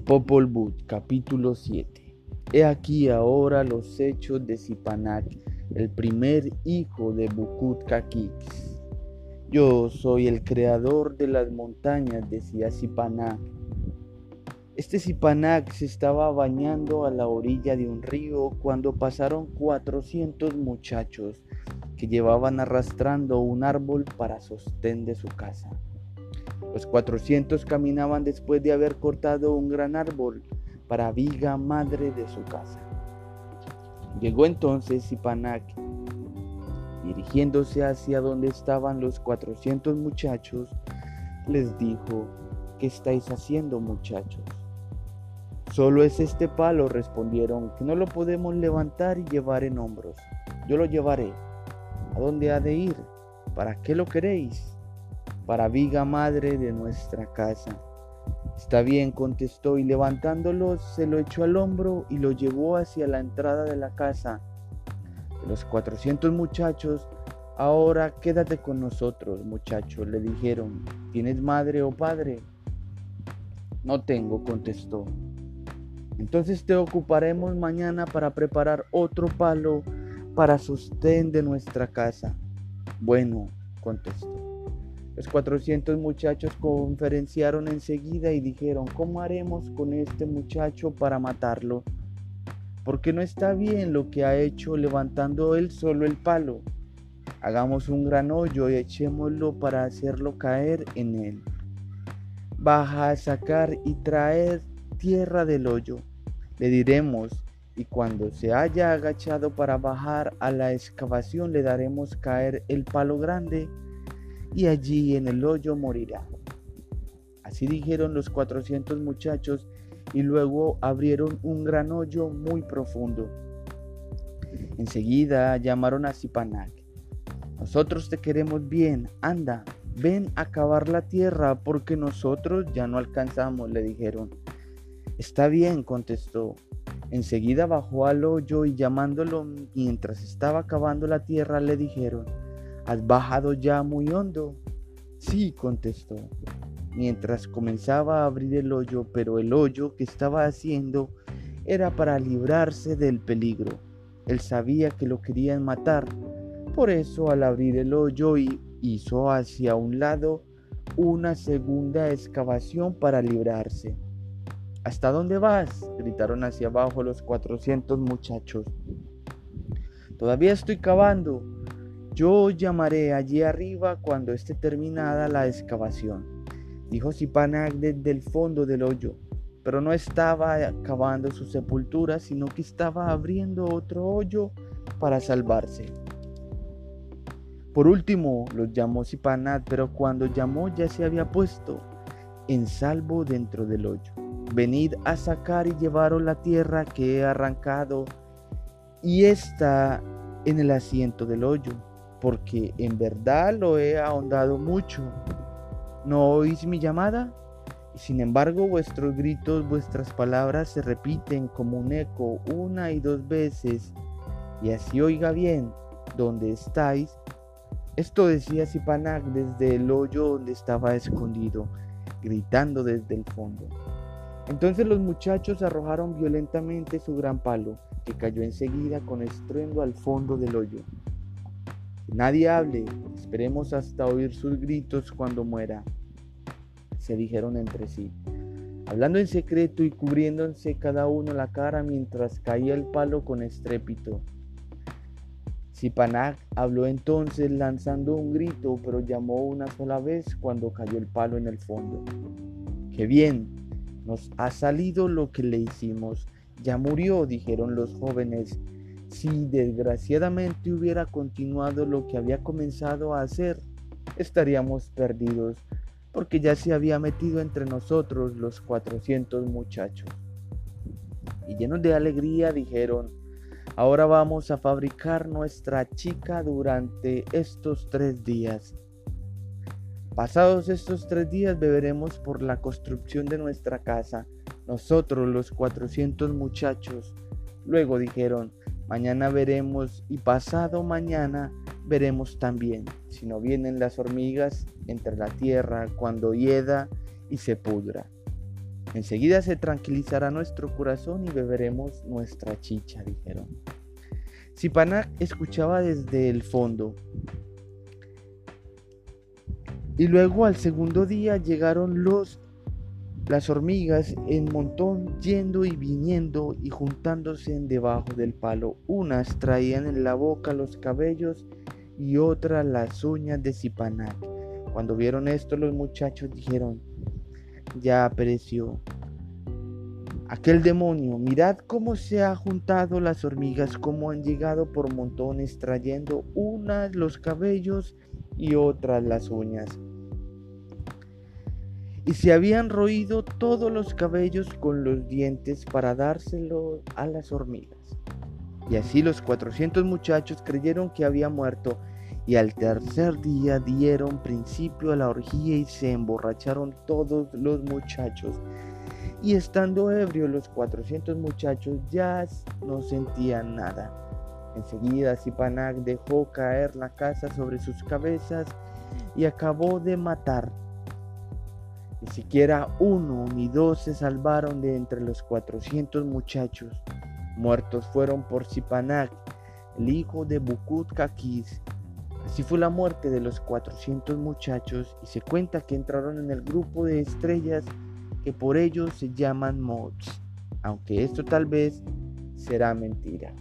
Popol Vuh, capítulo 7. He aquí ahora los hechos de Zipanak, el primer hijo de Bukut Kakix. Yo soy el creador de las montañas, decía Zipanak. Este Zipanak se estaba bañando a la orilla de un río cuando pasaron 400 muchachos que llevaban arrastrando un árbol para sostén de su casa. Los 400 caminaban después de haber cortado un gran árbol para viga madre de su casa. Llegó entonces Zipanak, dirigiéndose hacia donde estaban los 400 muchachos, les dijo, ¿qué estáis haciendo muchachos? Solo es este palo, respondieron, que no lo podemos levantar y llevar en hombros. Yo lo llevaré. ¿A dónde ha de ir? ¿Para qué lo queréis? Para viga madre de nuestra casa. Está bien, contestó, y levantándolo se lo echó al hombro y lo llevó hacia la entrada de la casa. Los cuatrocientos muchachos, ahora quédate con nosotros, muchacho, le dijeron. ¿Tienes madre o padre? No tengo, contestó. Entonces te ocuparemos mañana para preparar otro palo para sostén de nuestra casa. Bueno, contestó. Los 400 muchachos conferenciaron enseguida y dijeron, ¿cómo haremos con este muchacho para matarlo? Porque no está bien lo que ha hecho levantando él solo el palo. Hagamos un gran hoyo y echémoslo para hacerlo caer en él. Baja a sacar y traer tierra del hoyo. Le diremos, y cuando se haya agachado para bajar a la excavación le daremos caer el palo grande y allí en el hoyo morirá. Así dijeron los cuatrocientos muchachos y luego abrieron un gran hoyo muy profundo. Enseguida llamaron a Zipanak. Nosotros te queremos bien, anda, ven a cavar la tierra porque nosotros ya no alcanzamos, le dijeron. Está bien, contestó. Enseguida bajó al hoyo y llamándolo mientras estaba cavando la tierra le dijeron, ¿Has bajado ya muy hondo? Sí, contestó, mientras comenzaba a abrir el hoyo, pero el hoyo que estaba haciendo era para librarse del peligro. Él sabía que lo querían matar, por eso al abrir el hoyo hizo hacia un lado una segunda excavación para librarse. ¿Hasta dónde vas? gritaron hacia abajo los cuatrocientos muchachos. Todavía estoy cavando, yo llamaré allí arriba cuando esté terminada la excavación, dijo Zipanak desde el fondo del hoyo, pero no estaba cavando su sepultura, sino que estaba abriendo otro hoyo para salvarse. Por último, los llamó Zipanak, pero cuando llamó ya se había puesto en salvo dentro del hoyo. Venid a sacar y llevaros la tierra que he arrancado y está en el asiento del hoyo porque en verdad lo he ahondado mucho. ¿No oís mi llamada? Sin embargo, vuestros gritos, vuestras palabras se repiten como un eco una y dos veces, y así oiga bien, ¿dónde estáis? Esto decía Zipanak desde el hoyo donde estaba escondido, gritando desde el fondo. Entonces los muchachos arrojaron violentamente su gran palo, que cayó enseguida con estruendo al fondo del hoyo. Nadie hable, esperemos hasta oír sus gritos cuando muera, se dijeron entre sí, hablando en secreto y cubriéndose cada uno la cara mientras caía el palo con estrépito. Zipanak habló entonces lanzando un grito, pero llamó una sola vez cuando cayó el palo en el fondo. ¡Qué bien! Nos ha salido lo que le hicimos. Ya murió, dijeron los jóvenes si desgraciadamente hubiera continuado lo que había comenzado a hacer, estaríamos perdidos, porque ya se había metido entre nosotros los cuatrocientos muchachos. Y llenos de alegría dijeron, ahora vamos a fabricar nuestra chica durante estos tres días. Pasados estos tres días beberemos por la construcción de nuestra casa, nosotros los cuatrocientos muchachos. Luego dijeron, Mañana veremos y pasado mañana veremos también si no vienen las hormigas entre la tierra cuando hieda y se pudra. Enseguida se tranquilizará nuestro corazón y beberemos nuestra chicha, dijeron. Zipanak escuchaba desde el fondo. Y luego al segundo día llegaron los las hormigas en montón yendo y viniendo y juntándose en debajo del palo. Unas traían en la boca los cabellos y otras las uñas de Zipanak. Cuando vieron esto los muchachos dijeron, ya apareció aquel demonio, mirad cómo se ha juntado las hormigas, cómo han llegado por montones trayendo unas los cabellos y otras las uñas y se habían roído todos los cabellos con los dientes para dárselo a las hormigas. Y así los cuatrocientos muchachos creyeron que había muerto y al tercer día dieron principio a la orgía y se emborracharon todos los muchachos. Y estando ebrios los cuatrocientos muchachos ya no sentían nada. Enseguida Zipanak dejó caer la casa sobre sus cabezas y acabó de matar ni siquiera uno ni dos se salvaron de entre los cuatrocientos muchachos. Muertos fueron por Zipanak, el hijo de Bukut Kakis. Así fue la muerte de los cuatrocientos muchachos y se cuenta que entraron en el grupo de estrellas que por ellos se llaman mods, aunque esto tal vez será mentira.